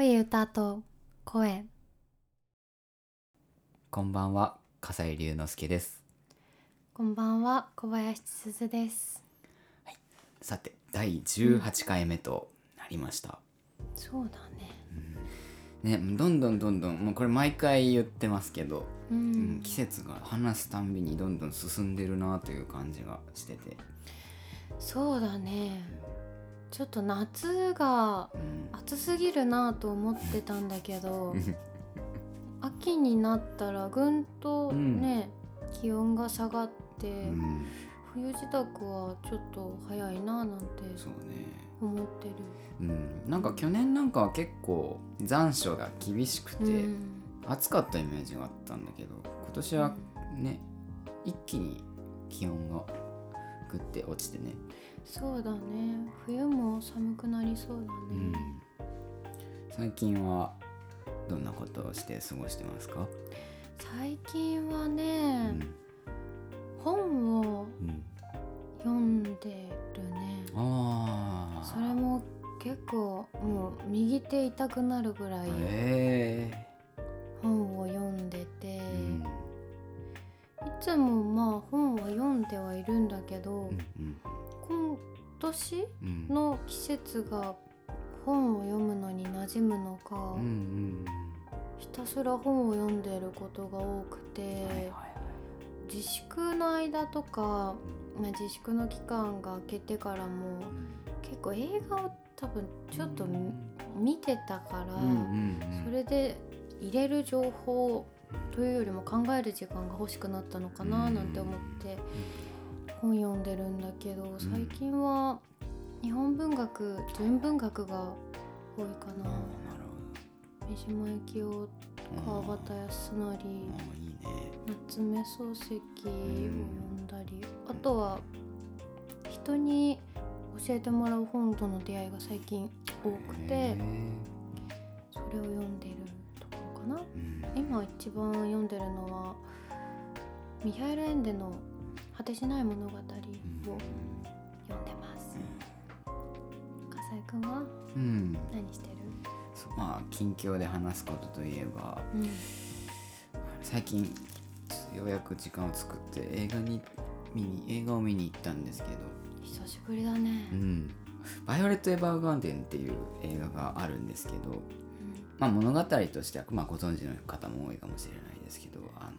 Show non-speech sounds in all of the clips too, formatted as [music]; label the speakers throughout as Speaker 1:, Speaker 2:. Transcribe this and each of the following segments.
Speaker 1: 良い歌と声。
Speaker 2: こんばんは、笠井龍之介です。
Speaker 1: こんばんは小林すずです。
Speaker 2: さて、第18回目となりました。
Speaker 1: そうだね。
Speaker 2: ね、どんどんどんどん、もうこれ毎回言ってますけど、
Speaker 1: う
Speaker 2: うん
Speaker 1: ん、
Speaker 2: 季節が話すたんびにどんどん進んでるなという感じがしてて、
Speaker 1: そうだねちょっと夏が
Speaker 2: うん、
Speaker 1: 暑すぎるなと思ってたんだけど秋になったらぐんとね、気温が下がって、
Speaker 2: うん、
Speaker 1: 冬支度はちょっと早いななんて。思ってる。
Speaker 2: うん、なんか去年なんかは結構残暑が厳しくて、
Speaker 1: うん。
Speaker 2: 暑かったイメージがあったんだけど今年はね、一気に気温がぐって落ちてね、
Speaker 1: そうだね。冬も寒くなりそうだ
Speaker 2: うん。
Speaker 1: ね、
Speaker 2: 最近はどんなことをして過ごしてますか、
Speaker 1: 最近は
Speaker 2: う
Speaker 1: ね、
Speaker 2: ん。
Speaker 1: 本を
Speaker 2: うん、
Speaker 1: 読んでるね。
Speaker 2: ああ
Speaker 1: それも結構もう右手痛くなるぐらい
Speaker 2: え
Speaker 1: 本を読んでて、いつもまあ本は読んではいるんだけど、
Speaker 2: うん
Speaker 1: 今年
Speaker 2: うん。
Speaker 1: の季節が本を読むのに馴染むのか、
Speaker 2: うんうん
Speaker 1: ひたすら本を読んでることが多くて、自粛の間とか、まあ、自粛の期間が明けてからも結構映画を多分ちょっとみ見てたから、それで入れる情報というよりも考える時間が欲しくなったのかななんて思って本読んでるんだけど最近は日本文学純文学が多いかな。
Speaker 2: なる
Speaker 1: 三島由紀夫川端康成
Speaker 2: あーいいね。
Speaker 1: 夏目漱石を読んだり、あとは人に教えてもらう本との出会いが最近多くて
Speaker 2: へ
Speaker 1: それを読んでるところかな。今一番読んでるのはミハエル・エンデの「果てしない物語」を読んでます。笠井くんは？
Speaker 2: うん。
Speaker 1: 何してる？
Speaker 2: そうまあ近況で話すことといえば
Speaker 1: うん。
Speaker 2: 最近ようやく時間を作って映画に見に映画を見に行ったんですけど。
Speaker 1: 久しぶりだね。
Speaker 2: う、ん「バイオレット・エヴァーガーデン」っていう映画があるんですけど、まあ、物語としては、まあ、ご存知の方も多いかもしれないですけどあの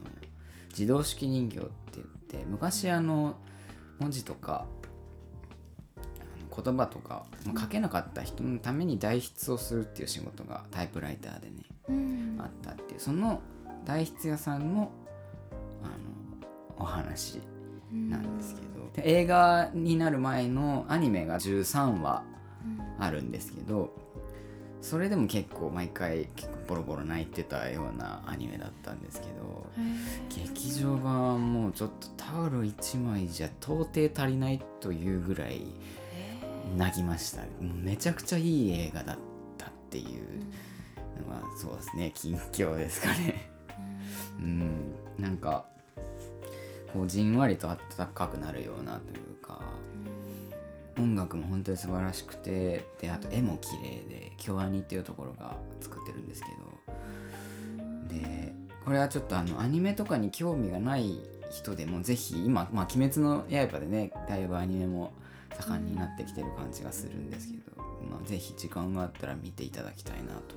Speaker 2: 自動式人形って言って昔あの文字とか言葉とか、まあ書けなかった人のために代筆をするっていう仕事がタイプライターでね
Speaker 1: うん。
Speaker 2: あったっていうその代筆屋さんのあのお話
Speaker 1: うん
Speaker 2: なんですけど、で映画になる前のアニメが13話
Speaker 1: うん。
Speaker 2: あるんですけどそれでも結構毎回結構ボロボロ泣いてたようなアニメだったんですけど劇場版はもうちょっとタオル1枚じゃ到底足りないというぐらい
Speaker 1: へ
Speaker 2: 泣きました。めちゃくちゃいい映画だったっていう
Speaker 1: ー
Speaker 2: のはそうですね近況ですかね。
Speaker 1: うん。
Speaker 2: うん。なんかこうじんわりと温かくなるようなというか音楽も本当に素晴らしくてであと絵も綺麗で京アニっていうところが作ってるんですけど。でこれはちょっとあのアニメとかに興味がない人でもぜひ今「まあ、鬼滅の刃」でねだいぶアニメも盛んになってきてる感じがするんですけど、まあ、ぜひ時間があったら見ていただきたいなと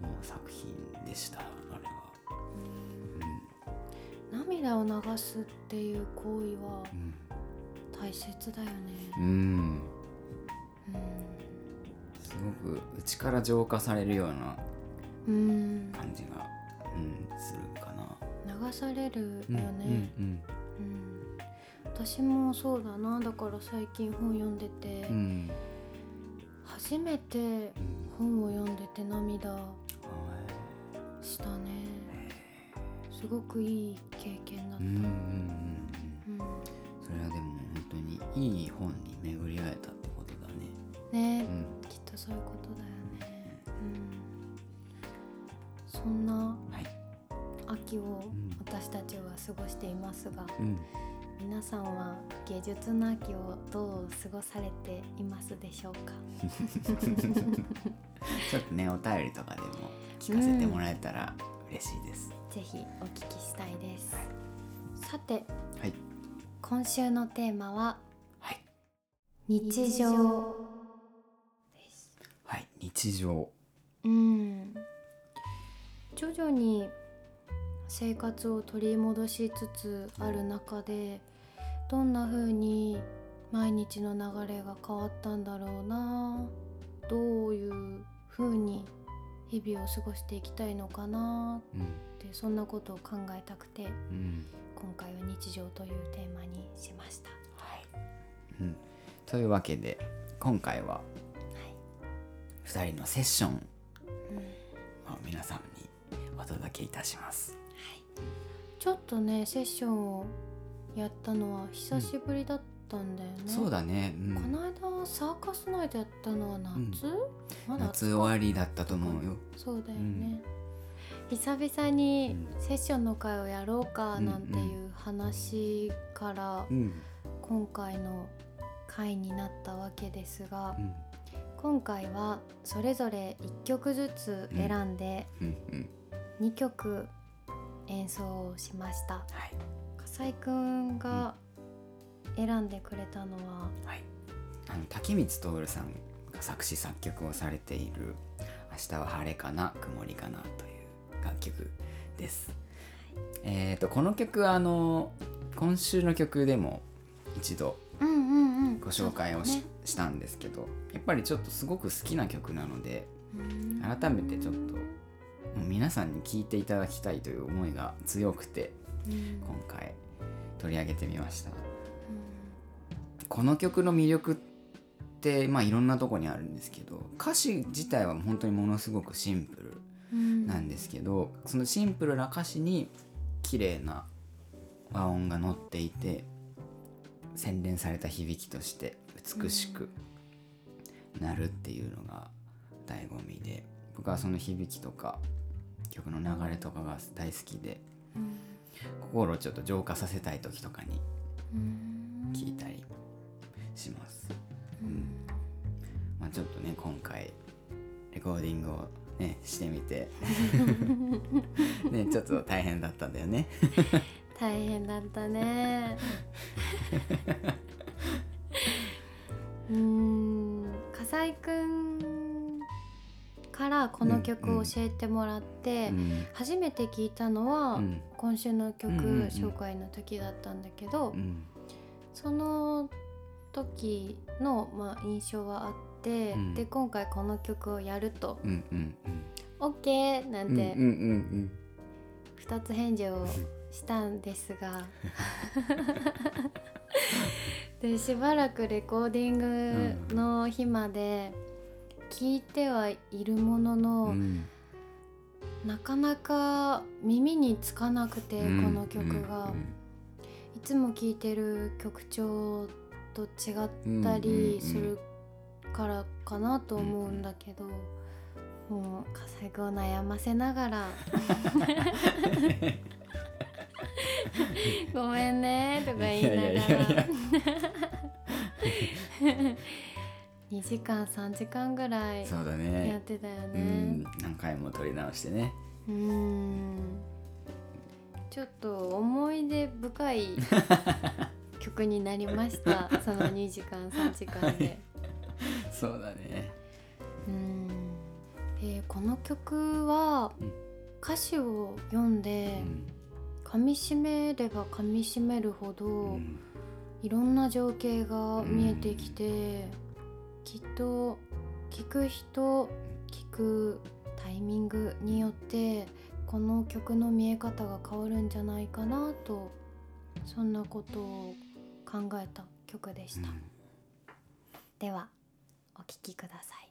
Speaker 2: 思う作品でしたあれは。
Speaker 1: 涙を流すっていう行為は
Speaker 2: うん
Speaker 1: 大切だよね。
Speaker 2: うん、うん。すごく内から浄化されるような
Speaker 1: うん、うん、
Speaker 2: 感じが、うん、するかな。
Speaker 1: 流されるよ
Speaker 2: うん
Speaker 1: ね、
Speaker 2: うん。
Speaker 1: うん。私もそうだな。だから最近本読んでて、
Speaker 2: うん。うん
Speaker 1: 初めて
Speaker 2: うん
Speaker 1: 本を読んでて涙
Speaker 2: は
Speaker 1: したね。すごくいい経験だった、
Speaker 2: いうんうんうんうん。
Speaker 1: うん。
Speaker 2: それはでも本当にいい本に巡り会えたってことだね。
Speaker 1: ね、
Speaker 2: うん。
Speaker 1: きっとそういうことだよね、うん、そんな
Speaker 2: はい。
Speaker 1: 秋を
Speaker 2: ん
Speaker 1: 私たちは過ごしていますが、
Speaker 2: うん。
Speaker 1: 皆さんは芸術の秋をどう過ごされていますでしょうか？[laughs]
Speaker 2: ちょっとねお便りとかでも聞かせてもらえたら嬉しいです、
Speaker 1: ぜひお聞きしたいです。さて
Speaker 2: はい
Speaker 1: 今週のテーマは
Speaker 2: はい。
Speaker 1: 日常。です
Speaker 2: はい日常。
Speaker 1: うん。徐々に生活を取り戻しつつある中でどんな風に毎日の流れが変わったんだろうなどういう風に日々を過ごしていきたいのかな
Speaker 2: うん。
Speaker 1: ってそんなことを考えたくて。
Speaker 2: うん
Speaker 1: 今回は日常というテーマにしました。
Speaker 2: はい、うん、というわけで今回は
Speaker 1: はい
Speaker 2: 2人のセッション
Speaker 1: うん
Speaker 2: を皆さんにお届けいたします。
Speaker 1: ちょっとねセッションをやったのは久しぶりだったんだよね。
Speaker 2: そうだね、うん。
Speaker 1: この間サーカスナイトやったのは夏、まだ
Speaker 2: 夏終わりだったと思うよ。
Speaker 1: そうだよね、久々にセッションの会をやろうかなんていう話から
Speaker 2: うん。
Speaker 1: 今回の会になったわけですが
Speaker 2: うん。
Speaker 1: 今回はそれぞれ1曲ずつ選んで
Speaker 2: うん。うん。
Speaker 1: 2曲演奏をしました。
Speaker 2: はい。
Speaker 1: 笠井くんが選んでくれたのは？
Speaker 2: はい。あの竹光徹さんが作詞作曲をされている「明日は晴れかな曇りかな」という楽曲です。えっ、とこの曲あの今週の曲でも一度
Speaker 1: うんうんうん。
Speaker 2: ご紹介をし,、たんですけどやっぱりちょっとすごく好きな曲なので改めてちょっと皆さんに聴いていただきたいという思いが強くて
Speaker 1: うん。
Speaker 2: 今回取り上げてみました。
Speaker 1: う
Speaker 2: この曲の魅力ってまあいろんなとこにあるんですけど歌詞自体は本当にものすごくシンプル。
Speaker 1: ん
Speaker 2: なんですけどそのシンプルな歌詞に綺麗な和音が乗っていて洗練された響きとして美しくなるっていうのが醍醐味で僕はその響きとか曲の流れとかが大好きで
Speaker 1: うん。
Speaker 2: 心をちょっと浄化させたい時とかに
Speaker 1: うん
Speaker 2: 聴いたりします。
Speaker 1: うん。
Speaker 2: まあ、ちょっとね今回レコーディングをねしてみて。ねちょっと大変だったんだよね。
Speaker 1: 大変だったね。[laughs] うーん。笠井くんからこの曲を教えてもらって、
Speaker 2: うん
Speaker 1: 初めて聞いたのは、
Speaker 2: うん。
Speaker 1: 今週の曲
Speaker 2: うんうんうん
Speaker 1: 紹介の時だったんだけど、
Speaker 2: うん
Speaker 1: その時の、まあ、印象はあって、
Speaker 2: うん。
Speaker 1: で今回この曲をやると
Speaker 2: うんうん「
Speaker 1: OK!」なんて
Speaker 2: うんうんうん
Speaker 1: 2つ返事をしたんですが。[laughs] でしばらくレコーディングの日まで聞いてはいるものの、
Speaker 2: うんうん
Speaker 1: なかなか耳につかなくて、
Speaker 2: うん。
Speaker 1: この曲が、いつも聴いてる曲調と違ったりするからかなと思うんだけど、もう笠井君を悩ませながら「[laughs] ごめんね」とか言いなが
Speaker 2: いやいやいやい
Speaker 1: ら。
Speaker 2: や
Speaker 1: 2時間3時間ぐらい
Speaker 2: そうだ
Speaker 1: やっ
Speaker 2: ね
Speaker 1: てたよ
Speaker 2: う
Speaker 1: ね。
Speaker 2: ん何回も撮り直してね。
Speaker 1: うーん。ちょっと思い出深い曲になりました。[laughs] その2時間3時間で。
Speaker 2: そうだね。
Speaker 1: うーん。えーこの曲は
Speaker 2: うん。
Speaker 1: 歌詞を読ん
Speaker 2: う
Speaker 1: で
Speaker 2: ん。
Speaker 1: 噛みしめれば噛みしめるほど、
Speaker 2: うん。
Speaker 1: いろんな情景が見えてきて、きっと聞く人聞くタイミングによってこの曲の見え方が変わるんじゃないかなとそんなことを考えた曲でした、ではお聴きください。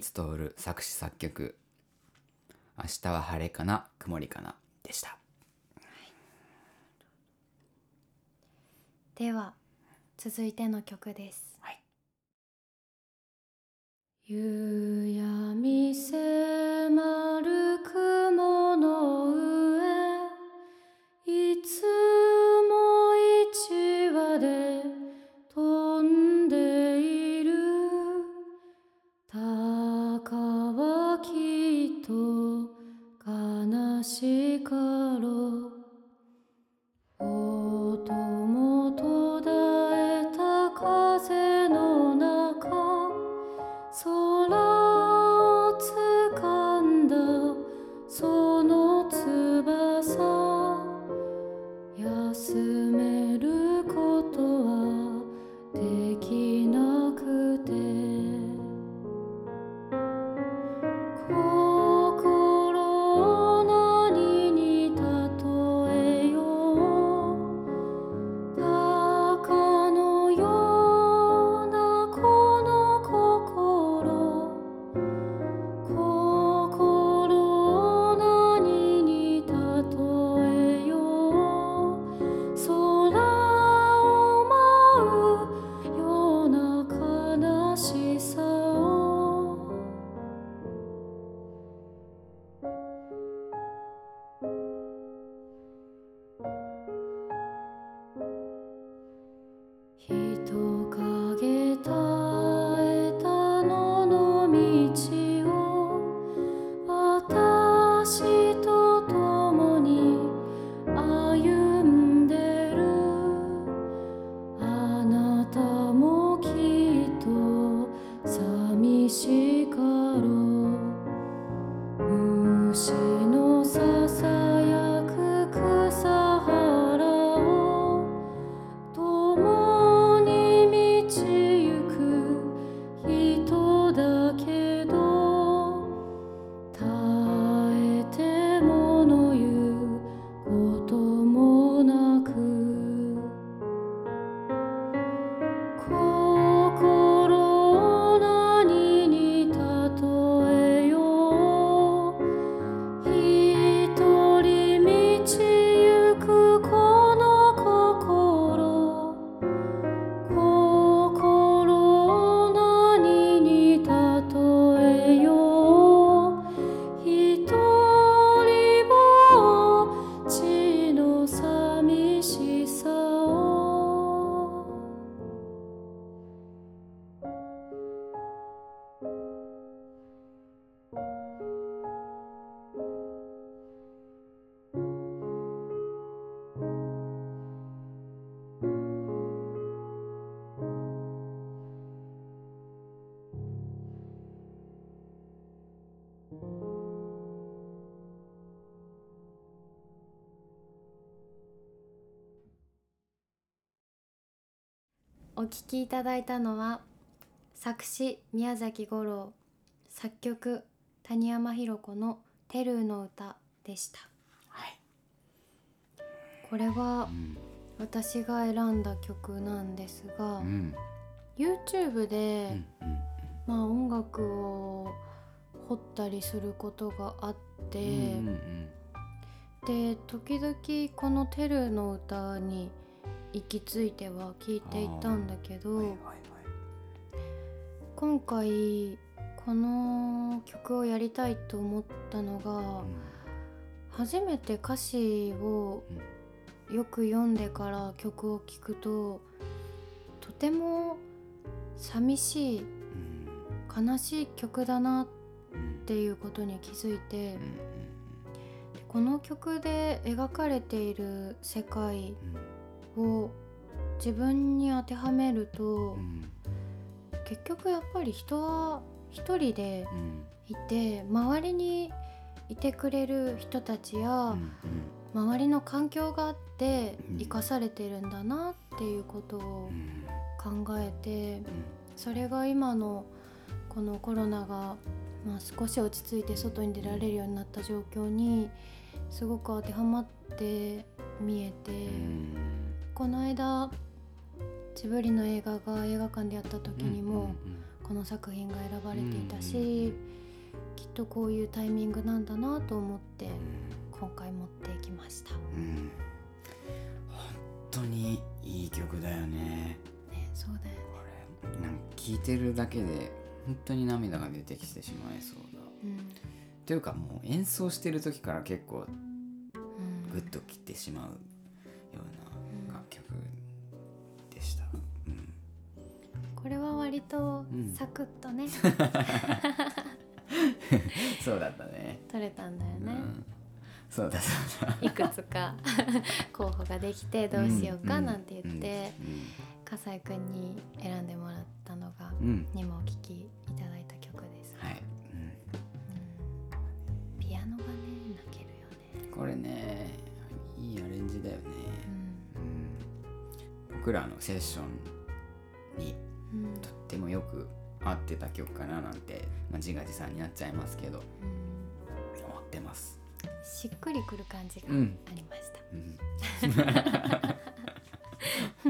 Speaker 2: 光徹作詞作曲「明日は晴れかな曇りかな」でした。
Speaker 1: では続いての曲です、
Speaker 2: はい
Speaker 1: 人お聞きいただいたのは作詞宮崎五郎。作曲谷山ひろ子の「テルーの歌」でした。
Speaker 2: はい。
Speaker 1: これは
Speaker 2: うん。
Speaker 1: 私が選んだ曲なんですが、
Speaker 2: うん。
Speaker 1: YouTube
Speaker 2: う
Speaker 1: で、
Speaker 2: ん。
Speaker 1: まあ、音楽を掘ったりすることがあって、
Speaker 2: うんうんうん。
Speaker 1: で時々この「テルーの歌」に行き着いては聴いていたんだけど、
Speaker 2: はいはいはい。
Speaker 1: 今回この曲をやりたいと思ったのが、初めて歌詞をよく読んでから曲を聴くととても寂しい
Speaker 2: うん
Speaker 1: 悲しい曲だなっ
Speaker 2: うん
Speaker 1: ていうことに気づいて
Speaker 2: うん。
Speaker 1: でこの曲で描かれている世界
Speaker 2: うん
Speaker 1: を自分に当てはめると、
Speaker 2: うん
Speaker 1: 結局やっぱり人は一人で
Speaker 2: うん
Speaker 1: いて周りにいてくれる人たちや、
Speaker 2: うん
Speaker 1: 周りの環境があって生かされてるんだなっていうことを考えてそれが今のこのコロナが、まあ、少し落ち着いて外に出られるようになった状況にすごく当てはまって見えて、この間ジブリの映画が映画館でやった時にも、この作品が選ばれていたし、きっとこういうタイミングなんだなと思って今回持ってきました。
Speaker 2: うん。本当にいい曲だよね。
Speaker 1: ね、そうだよね。
Speaker 2: これなんか聴いてるだけで本当に涙が出てきてしまいそうだ。
Speaker 1: うん。
Speaker 2: というかもう演奏してる時から結構
Speaker 1: うん。
Speaker 2: グッときてしまう
Speaker 1: これは割と
Speaker 2: うん。
Speaker 1: サクッとね、[laughs]
Speaker 2: そうだったね。
Speaker 1: 取れたんだよね。
Speaker 2: うん、そうだそうだ
Speaker 1: いくつか [laughs] 候補ができてどうしようかなんて言って、笠井くんに選んでもらったのが
Speaker 2: うん、うん
Speaker 1: にもお聴きいただいた曲です。
Speaker 2: はい、
Speaker 1: うん。ピアノがね泣けるよね。
Speaker 2: うん、これねいいアレンジだよね、
Speaker 1: うん。
Speaker 2: うん、僕らのセッションよく合ってた曲かななんて、まあ、自画自賛になっちゃいますけど
Speaker 1: うん
Speaker 2: 思ってます、
Speaker 1: しっくりくる感じが
Speaker 2: うん
Speaker 1: ありました。
Speaker 2: う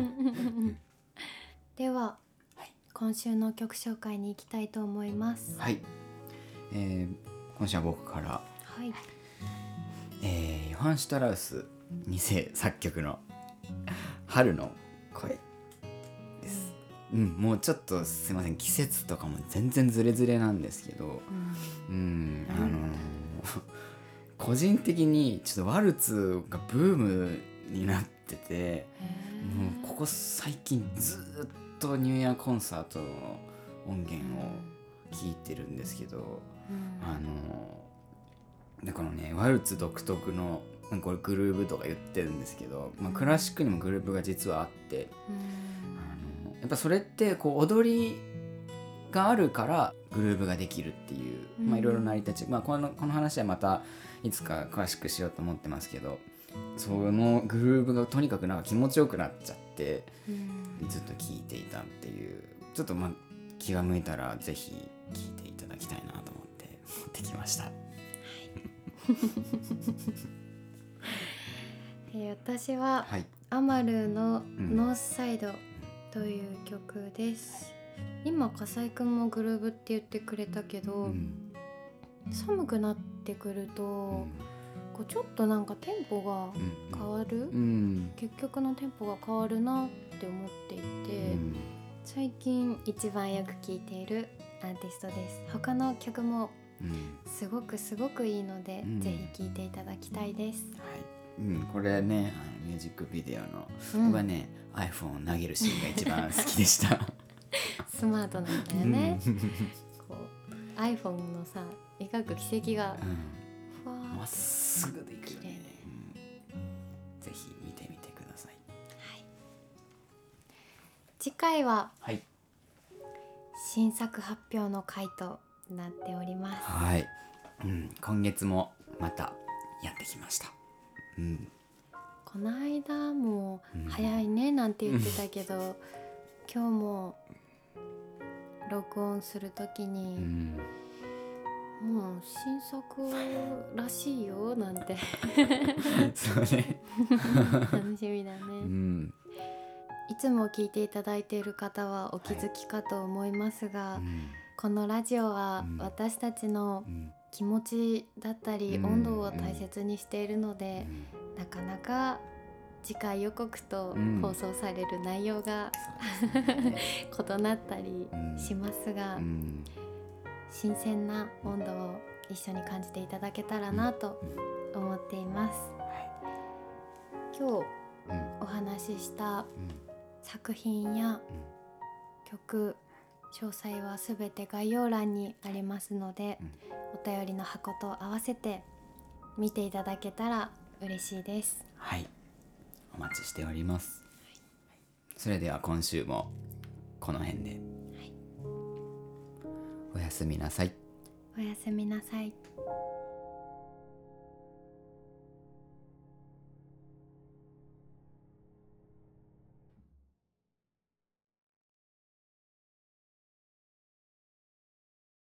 Speaker 2: ん、[laughs]
Speaker 1: では、今週の曲紹介に行きたいと思います。
Speaker 2: はい、えー今週は僕から、
Speaker 1: はい。
Speaker 2: えーヨハン・シュトラウス2世作曲の「春の声」です、うん、もうちょっとすいません。季節とかも全然ズレズレなんですけど
Speaker 1: うん
Speaker 2: うんあのー [laughs] 個人的にちょっとワルツがブームになっててもうここ最近ずっとニューイヤーコンサートの音源を聴いてるんですけど、あのでこのねワルツ独特のこれグルーブとか言ってるんですけど、まあ、クラシックにもグルーブが実はあって、やっぱそれってこう踊りがあるからグルーブができるっていう、
Speaker 1: うん。
Speaker 2: まあいろいろ成り立ち、まあ、このこの話はまたいつか詳しくしようと思ってますけどそのグルーブがとにかくなんか気持ちよくなっちゃって
Speaker 1: うん。
Speaker 2: ずっと聴いていたっていうちょっとまあ気が向いたらぜひ聴いていただきたいなと思って持ってきました。
Speaker 1: で [laughs] 私は
Speaker 2: はい、
Speaker 1: アマルの
Speaker 2: ん。
Speaker 1: ノースサイドという曲です。今笠井くんもグルーブって言ってくれたけど、
Speaker 2: うん。
Speaker 1: 寒くなってくると、
Speaker 2: うん。
Speaker 1: こうちょっとなんかテンポが変わる、
Speaker 2: うん。
Speaker 1: 結局のテンポが変わるなって思っていて、
Speaker 2: うん。
Speaker 1: 最近一番よく聴いているアーティストです。他の曲も
Speaker 2: うん。
Speaker 1: すごくすごくいいので、
Speaker 2: うん。
Speaker 1: ぜひ聴いていただきたいです、
Speaker 2: はいうん、これねミュージックビデオの、
Speaker 1: うん。
Speaker 2: 僕はね iPhone を投げるシーンが一番好きでした。
Speaker 1: スマートなんだよね、こう iPhone のさ描く軌跡が
Speaker 2: うん。まっすぐでいくよね、うん。ぜひ見てみてください。
Speaker 1: 次回は
Speaker 2: はい。
Speaker 1: 新作発表の回となっております。
Speaker 2: はい。うん、今月もまたやってきました。うん。
Speaker 1: この間も
Speaker 2: うん
Speaker 1: 早いねなんて言ってたけど、今日も録音するとき
Speaker 2: う
Speaker 1: に、
Speaker 2: ん。
Speaker 1: もう新作らしいよなんて
Speaker 2: そうね。
Speaker 1: 楽しみだね、
Speaker 2: うん。
Speaker 1: いつも聞いていただいている方はお気づきかと思いますが、このラジオは
Speaker 2: うん
Speaker 1: 私たちの
Speaker 2: うん。
Speaker 1: 気持ちだったり
Speaker 2: うん
Speaker 1: 温度を大切にしているので、
Speaker 2: うん
Speaker 1: なかなか次回予告と
Speaker 2: うん
Speaker 1: 放送される内容が
Speaker 2: そうですね。[laughs]
Speaker 1: 異なったり
Speaker 2: うん
Speaker 1: しますが、
Speaker 2: うん。
Speaker 1: 新鮮な温度を一緒に感じていただけたらなと思っています。今日
Speaker 2: うん。
Speaker 1: お話しした
Speaker 2: うん。
Speaker 1: 作品や曲詳細はすべて概要欄にありますので、お便りの箱と合わせて見ていただけたら嬉しいです。
Speaker 2: はい。お待ちしております。それでは今週もこの辺で、おやすみなさい
Speaker 1: おやすみなさい